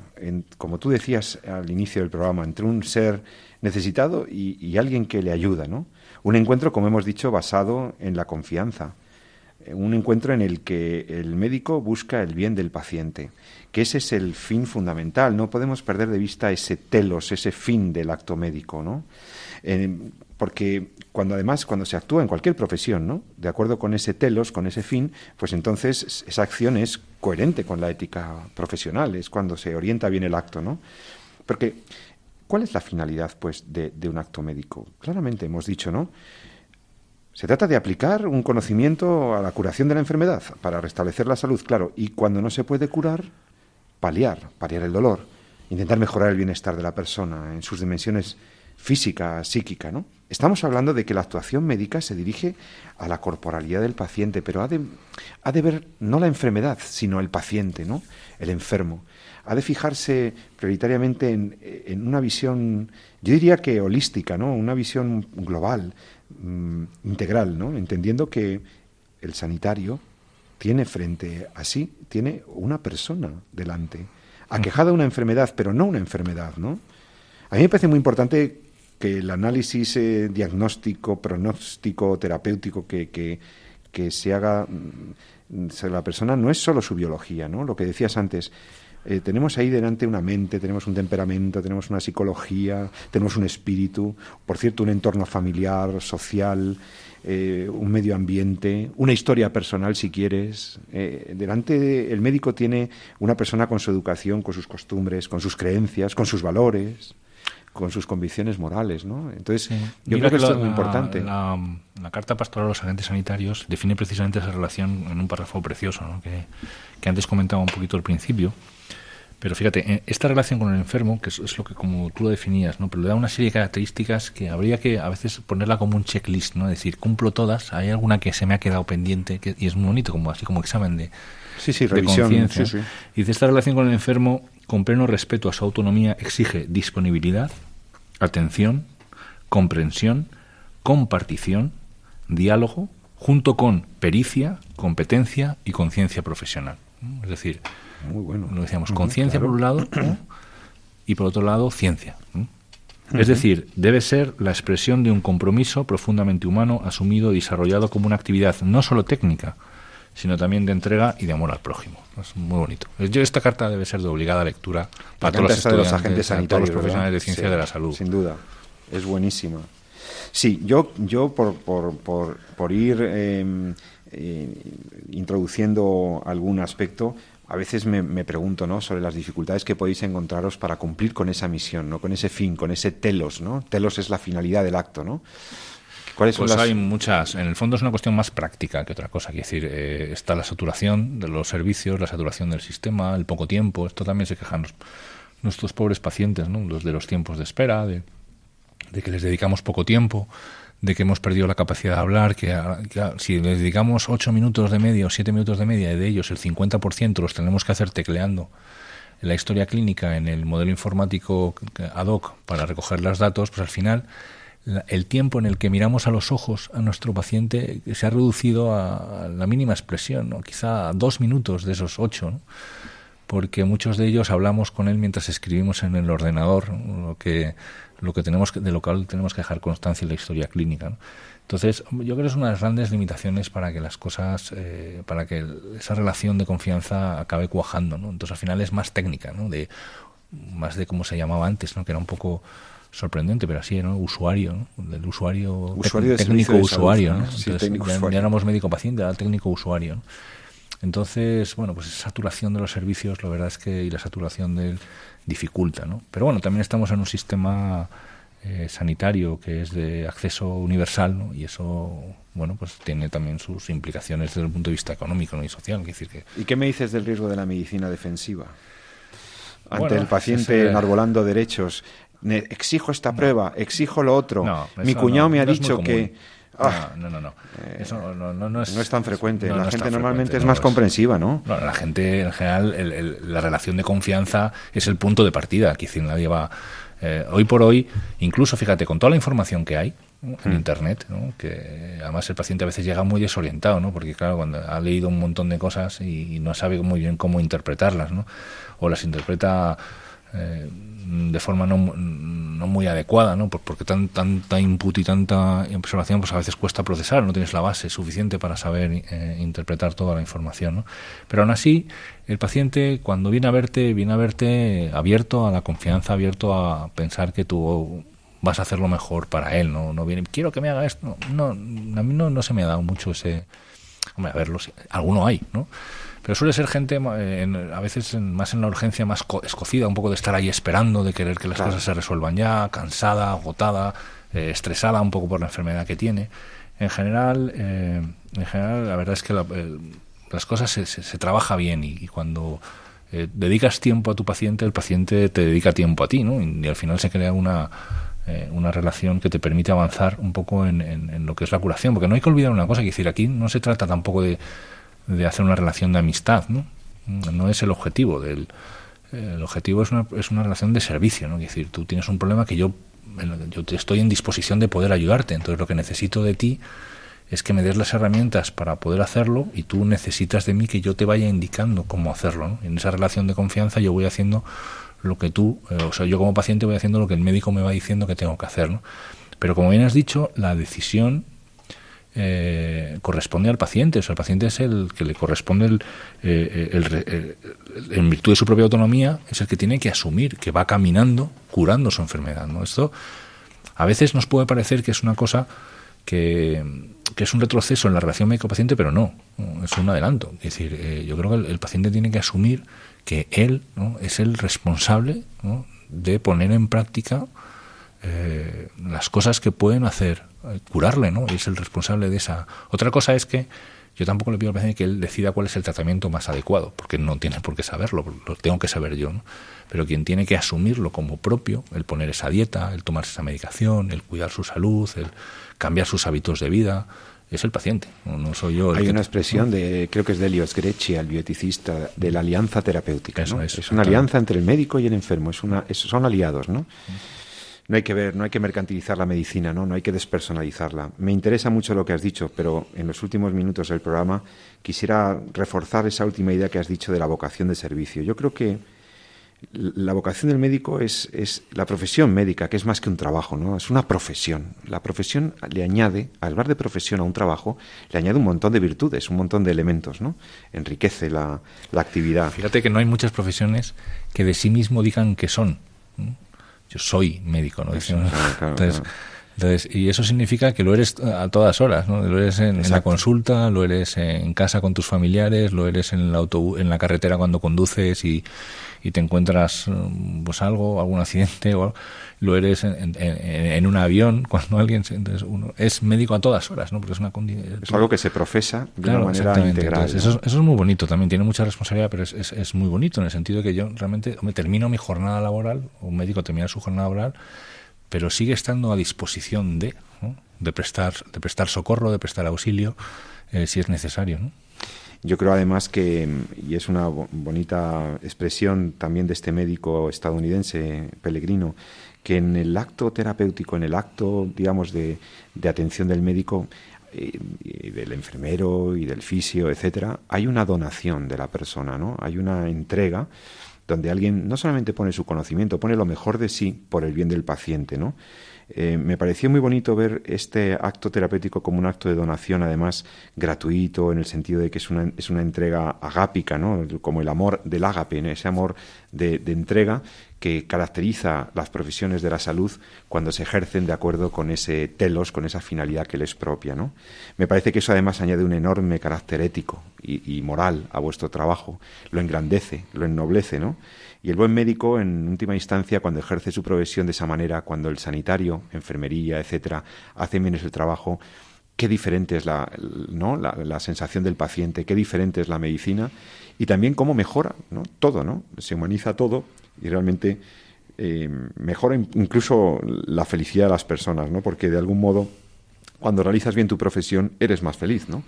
B: como tú decías al inicio del programa, entre un ser necesitado y, y, alguien que le ayuda, ¿no? Un encuentro, como hemos dicho, basado en la confianza. Un encuentro en el que el médico busca el bien del paciente, que ese es el fin fundamental. No podemos perder de vista ese telos, ese fin del acto médico, ¿no? Porque cuando además cuando se actúa en cualquier profesión, ¿no? De acuerdo con ese telos, con ese fin, pues entonces esa acción es coherente con la ética profesional, es cuando se orienta bien el acto, ¿no? Porque ¿cuál es la finalidad pues de, de un acto médico? Claramente hemos dicho, ¿no? Se trata de aplicar un conocimiento a la curación de la enfermedad para restablecer la salud, claro, y cuando no se puede curar, paliar, paliar el dolor, intentar mejorar el bienestar de la persona en sus dimensiones física, psíquica, ¿no? Estamos hablando de que la actuación médica se dirige a la corporalidad del paciente, pero ha de, ha de ver no la enfermedad, sino el paciente, ¿no? El enfermo. Ha de fijarse prioritariamente en, en una visión, yo diría que holística, ¿no? Una visión global, mm, integral, ¿no? Entendiendo que el sanitario tiene frente a sí, tiene una persona delante, aquejada de una enfermedad, pero no una enfermedad, ¿no? A mí me parece muy importante que el análisis eh, diagnóstico, pronóstico, terapéutico que, que, se haga mm, la persona no es solo su biología, ¿no? Lo que decías antes, eh, tenemos ahí delante una mente, tenemos un temperamento, tenemos una psicología, tenemos un espíritu, por cierto, un entorno familiar, social, eh, un medio ambiente, una historia personal, si quieres. delante el médico tiene una persona con su educación, con sus costumbres, con sus creencias, con sus valores con sus convicciones morales, ¿no? Entonces, yo creo que, esto es muy importante.
C: La, Carta Pastoral a los Agentes Sanitarios define precisamente esa relación en un párrafo precioso, ¿no? que, antes comentaba un poquito al principio. Pero fíjate, esta relación con el enfermo, que es, lo que como tú lo definías, ¿no? pero le da una serie de características que habría que a veces ponerla como un checklist, ¿no? Es decir, cumplo todas, hay alguna que se me ha quedado pendiente, que, y es muy bonito, como así como examen de,
B: sí, sí, revisión,
C: Y de esta relación con el enfermo, con pleno respeto a su autonomía, exige disponibilidad, atención, comprensión, compartición, diálogo, junto con pericia, competencia y conciencia profesional. Es decir, Muy bueno. lo decíamos, conciencia por un lado y por otro lado ciencia. Es decir, debe ser la expresión de un compromiso profundamente humano asumido y desarrollado como una actividad no solo técnica, sino también de entrega y de amor al prójimo. Es muy bonito. Esta carta debe ser de obligada lectura para todos los, estudiantes, los agentes sanitarios, todos los profesionales de ciencia de la salud.
B: Sin duda, es buenísima. Sí, yo, yo por, por, por, por ir em, eh, introduciendo algún aspecto, a veces me, me, pregunto ¿no? sobre las dificultades que podéis encontraros para cumplir con esa misión, ¿no? con ese fin, con ese telos. ¿no? Telos es la finalidad del acto. ¿no?
C: Pues hay muchas. En el fondo es una cuestión más práctica que otra cosa. Quiere decir, eh, está la saturación de los servicios, la saturación del sistema, el poco tiempo. Esto también se quejan nuestros pobres pacientes, ¿no? los de los tiempos de espera, de, que les dedicamos poco tiempo, de que hemos perdido la capacidad de hablar, que, si les dedicamos ocho minutos de media o siete minutos de media y de ellos el 50% los tenemos que hacer tecleando la historia clínica en el modelo informático ad hoc para recoger los datos, pues al final el tiempo en el que miramos a los ojos a nuestro paciente se ha reducido a, la mínima expresión, ¿no? quizá a dos minutos de esos ocho, porque muchos de ellos hablamos con él mientras escribimos en el ordenador lo que, lo que tenemos de lo cual tenemos que dejar constancia en la historia clínica. Entonces, yo creo que es una de las grandes limitaciones para que las cosas, eh, para que esa relación de confianza acabe cuajando. Entonces, al final es más técnica, de, más de como se llamaba antes, ¿no? que era un poco sorprendente, pero así, ¿no? Usuario, ¿no? Del usuario, técnico usuario, ¿no? ya, éramos médico-paciente, era técnico usuario, Entonces, bueno, pues esa saturación de los servicios, la verdad es que y la saturación del dificulta, ¿no? Pero bueno, también estamos en un sistema eh, sanitario que es de acceso universal, ¿no? Y eso, bueno, pues tiene también sus implicaciones desde el punto de vista económico ¿no? y social. Decir que...
B: ¿Y qué me dices del riesgo de la medicina defensiva? ante el paciente enarbolando derechos, exijo esta prueba, exijo lo otro. Mi cuñado me ha dicho que
C: Ah. no, no, no. Eh, Eso no,
B: es, tan frecuente. la gente normalmente es más comprensiva, ¿no?
C: La gente, en general, la relación de confianza es el punto de partida. Que nadie va. Eh, hoy por hoy, incluso fíjate, con toda la información que hay en hmm. Internet, que además el paciente a veces llega muy desorientado, ¿no? porque claro, cuando ha leído un montón de cosas y, no sabe muy bien cómo interpretarlas, ¿no? o las interpreta eh, de forma no, no, muy adecuada, ¿no? porque tan, tanta input y tanta observación pues a veces cuesta procesar, no tienes la base suficiente para saber eh, interpretar toda la información. ¿no? Pero aún así, el paciente cuando viene a verte, viene a verte abierto a la confianza, abierto a pensar que tú vas a hacer lo mejor para él, no, no viene, quiero que me haga esto. No, a mí no, no se me ha dado mucho ese... Hombre, a verlo, alguno hay, ¿no? Pero suele ser gente eh, a veces más en la urgencia, más escocida, un poco de estar ahí esperando, de querer que las cosas se resuelvan ya, cansada, agotada, eh, estresada un poco por la enfermedad que tiene. En general, eh, en general la verdad es que las cosas se, se, trabaja bien y, cuando dedicas tiempo a tu paciente, el paciente te dedica tiempo a ti, ¿no? Y, al final se crea una, una relación que te permite avanzar un poco en, en, lo que es la curación, porque no hay que olvidar una cosa, que decir, aquí no se trata tampoco de de hacer una relación de amistad, ¿no? No es el objetivo del el objetivo es una, es una relación de servicio, ¿no? Es decir, tú tienes un problema que yo yo estoy en disposición de poder ayudarte, entonces lo que necesito de ti es que me des las herramientas para poder hacerlo y tú necesitas de mí que yo te vaya indicando cómo hacerlo. ¿no? En esa relación de confianza yo voy haciendo lo que tú, eh, o sea, yo como paciente voy haciendo lo que el médico me va diciendo que tengo que hacer. ¿no? Pero como bien has dicho, la decisión eh, corresponde al paciente. O sea, el paciente es el que le corresponde, eh, el, en virtud de su propia autonomía, es el que tiene que asumir que va caminando, curando su enfermedad. ¿no? Esto a veces nos puede parecer que es una cosa que, es un retroceso en la relación médico-paciente, pero no, es un adelanto. Es decir, eh, yo creo que el, paciente tiene que asumir que él ¿no? es el responsable de poner en práctica las cosas que pueden hacer curarle, ¿no? Y es el responsable de esa. Otra cosa es que yo tampoco le pido al paciente que él decida cuál es el tratamiento más adecuado, porque no tiene por qué saberlo, lo tengo que saber yo, ¿no? Pero quien tiene que asumirlo como propio, el poner esa dieta, el tomarse esa medicación, el cuidar su salud, el cambiar sus hábitos de vida, es el paciente, no, soy yo.
B: Hay una expresión de, creo que es de Elios Grecci, el bioeticista, de la alianza terapéutica. ¿no? es, una alianza entre el médico y el enfermo, es una, son aliados, ¿no? No hay que ver, no hay que mercantilizar la medicina, ¿no? no hay que despersonalizarla. Me interesa mucho lo que has dicho, pero en los últimos minutos del programa quisiera reforzar esa última idea que has dicho de la vocación de servicio. Yo creo que la vocación del médico es, es la profesión médica, que es más que un trabajo, ¿no? Es una profesión. La profesión le añade, al hablar de profesión a un trabajo, le añade un montón de virtudes, un montón de elementos, ¿no? Enriquece la, la actividad.
C: Fíjate que no hay muchas profesiones que de sí mismo digan que son yo soy médico, ¿no? entonces, y eso significa que lo eres a todas horas, ¿no? Lo eres en, la consulta, lo eres en casa con tus familiares, lo eres en el autobús, en la carretera cuando conduces y, y te encuentras pues algo, algún accidente o lo eres en, un avión cuando alguien entonces uno es médico a todas horas, ¿no? Porque es una
B: es algo que se profesa de una manera integral.
C: eso, es muy bonito también, tiene mucha responsabilidad, pero es, es, muy bonito en el sentido de que yo realmente me termino mi jornada laboral, un médico termina su jornada laboral, pero sigue estando a disposición de, de prestar de prestar socorro, de prestar auxilio eh, si es necesario, ¿no?
B: Yo creo además que, y es una bonita expresión también de este médico estadounidense, Pellegrino, que en el acto terapéutico, en el acto, digamos, de, atención del médico, eh, del enfermero y del fisio, etcétera, hay una donación de la persona, ¿no? Hay una entrega donde alguien no solamente pone su conocimiento, pone lo mejor de sí por el bien del paciente, ¿no? Eh, me pareció muy bonito ver este acto terapéutico como un acto de donación, además gratuito, en el sentido de que es una, es una entrega agápica, ¿no? como el amor del ágape, ese amor de, entrega que caracteriza las profesiones de la salud cuando se ejercen de acuerdo con ese telos, con esa finalidad que les propia. ¿no? Me parece que eso además añade un enorme carácter ético y, moral a vuestro trabajo, lo engrandece, lo ennoblece, ¿no? Y el buen médico, en última instancia, cuando ejerce su profesión de esa manera, cuando el sanitario, enfermería, etcétera, hace bien el trabajo, qué diferente es la, ¿no? La, sensación del paciente, qué diferente es la medicina y también cómo mejora ¿no? todo, ¿no? Se humaniza todo y realmente eh, mejora incluso la felicidad de las personas, ¿no? Porque de algún modo cuando realizas bien tu profesión, eres más feliz, ¿no?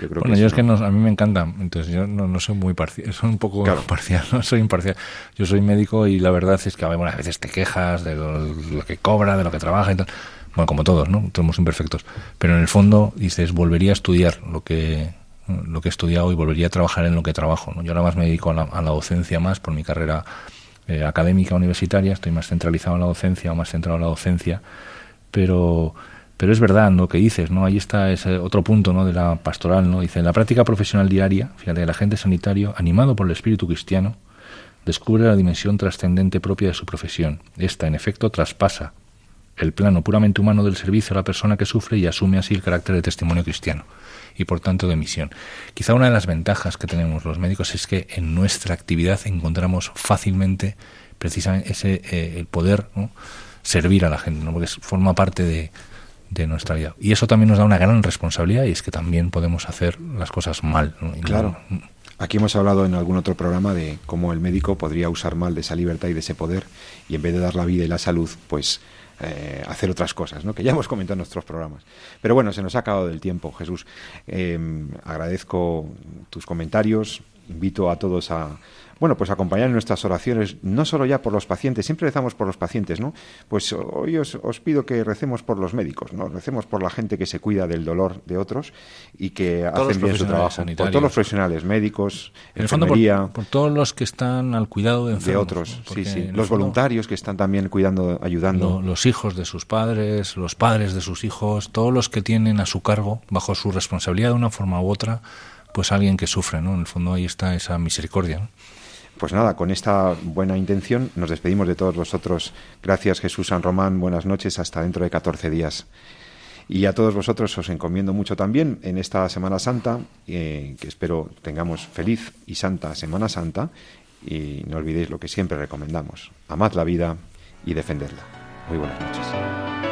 C: Yo creo bueno, yo es que a mí me encanta, entonces yo no, soy muy parcial, soy un poco parcial, no soy imparcial. Yo soy médico y la verdad es que a veces te quejas de lo, que cobra, de lo que trabaja y tal. Bueno, como todos, ¿no? Somos imperfectos. Pero en el fondo dices, volvería a estudiar lo que lo que he estudiado y volvería a trabajar en lo que trabajo. ¿no? Yo ahora más me dedico a la, docencia más por mi carrera eh, académica universitaria, estoy más centralizado en la docencia o más centrado en la docencia, pero pero es verdad lo que dices, ¿no? Ahí está ese otro punto, ¿no? De la pastoral, ¿no? Dice, en la práctica profesional diaria, fíjate, el agente sanitario, animado por el espíritu cristiano, descubre la dimensión trascendente propia de su profesión. Esta, en efecto, traspasa el plano puramente humano del servicio a la persona que sufre y asume así el carácter de testimonio cristiano y por tanto de misión. Quizá una de las ventajas que tenemos los médicos es que en nuestra actividad encontramos fácilmente precisamente ese eh, el poder servir a la gente, ¿no? porque forma parte de, de nuestra vida. Y eso también nos da una gran responsabilidad y es que también podemos hacer las cosas mal.
B: Claro. Aquí hemos hablado en algún otro programa de cómo el médico podría usar mal de esa libertad y de ese poder y en vez de dar la vida y la salud, pues eh, hacer otras cosas, ¿no? que ya hemos comentado en nuestros programas. Pero bueno, se nos ha acabado el tiempo, Jesús. Eh, agradezco tus comentarios, invito a todos a, bueno, pues acompañar en nuestras oraciones, no solo ya por los pacientes, siempre rezamos por los pacientes, ¿no? Pues hoy os, pido que recemos por los médicos, ¿no? Recemos por la gente que se cuida del dolor de otros y que hacen bien su trabajo. Por todos los profesionales, médicos,
C: en enfermería. por, todos los que están al cuidado de,
B: de otros, sí, sí. Los voluntarios que están también cuidando, ayudando.
C: los hijos de sus padres, los padres de sus hijos, todos los que tienen a su cargo, bajo su responsabilidad de una forma u otra, pues alguien que sufre, ¿no? En el fondo ahí está esa misericordia.
B: Pues nada, con esta buena intención nos despedimos de todos vosotros. Gracias Jesús San Román, buenas noches, hasta dentro de 14 días. Y a todos vosotros os encomiendo mucho también en esta Semana Santa, eh, que espero tengamos feliz y santa Semana Santa, y no olvidéis lo que siempre recomendamos, amad la vida y defendedla. Muy buenas noches.